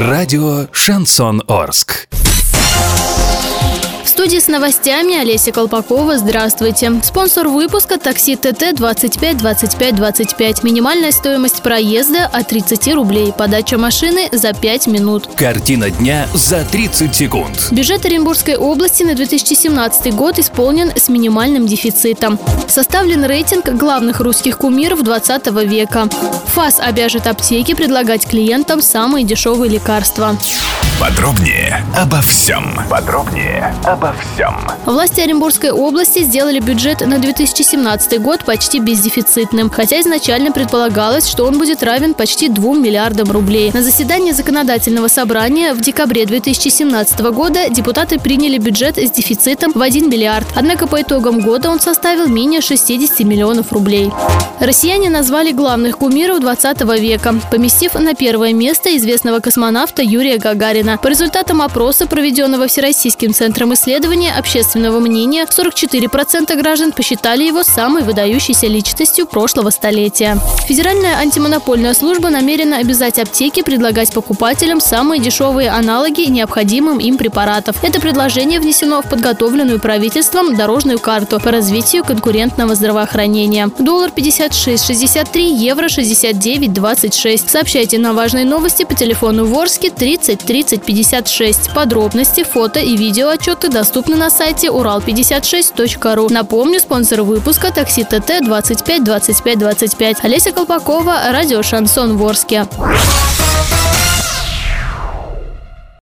Радио «Шансон Орск». Студии с новостями Олеся Колпакова. Здравствуйте. Спонсор выпуска такси ТТ 25 25 25. Минимальная стоимость проезда от 30 рублей. Подача машины за 5 минут. Картина дня за 30 секунд. Бюджет Оренбургской области на 2017 год исполнен с минимальным дефицитом. Составлен рейтинг главных русских кумиров 20 века. ФАС обяжет аптеки предлагать клиентам самые дешевые лекарства. Подробнее обо всем. Подробнее обо всем. Власти Оренбургской области сделали бюджет на 2017 год почти бездефицитным, хотя изначально предполагалось, что он будет равен почти 2 миллиардам рублей. На заседании законодательного собрания в декабре 2017 года депутаты приняли бюджет с дефицитом в 1 миллиард, однако по итогам года он составил менее 60 миллионов рублей. Россияне назвали главных кумиров 20 века, поместив на первое место известного космонавта Юрия Гагарина. Путина. По результатам опроса, проведенного Всероссийским центром исследования общественного мнения, 44% граждан посчитали его самой выдающейся личностью прошлого столетия. Федеральная антимонопольная служба намерена обязать аптеки предлагать покупателям самые дешевые аналоги необходимым им препаратов. Это предложение внесено в подготовленную правительством дорожную карту по развитию конкурентного здравоохранения. Доллар 56,63, евро 69,26. Сообщайте на важные новости по телефону Ворске 30 30 56. Подробности, фото и видео отчеты доступны на сайте урал56.ру. Напомню, спонсор выпуска такси ТТ 25 25 25. Олеся Колпакова, радио Шансон Ворске.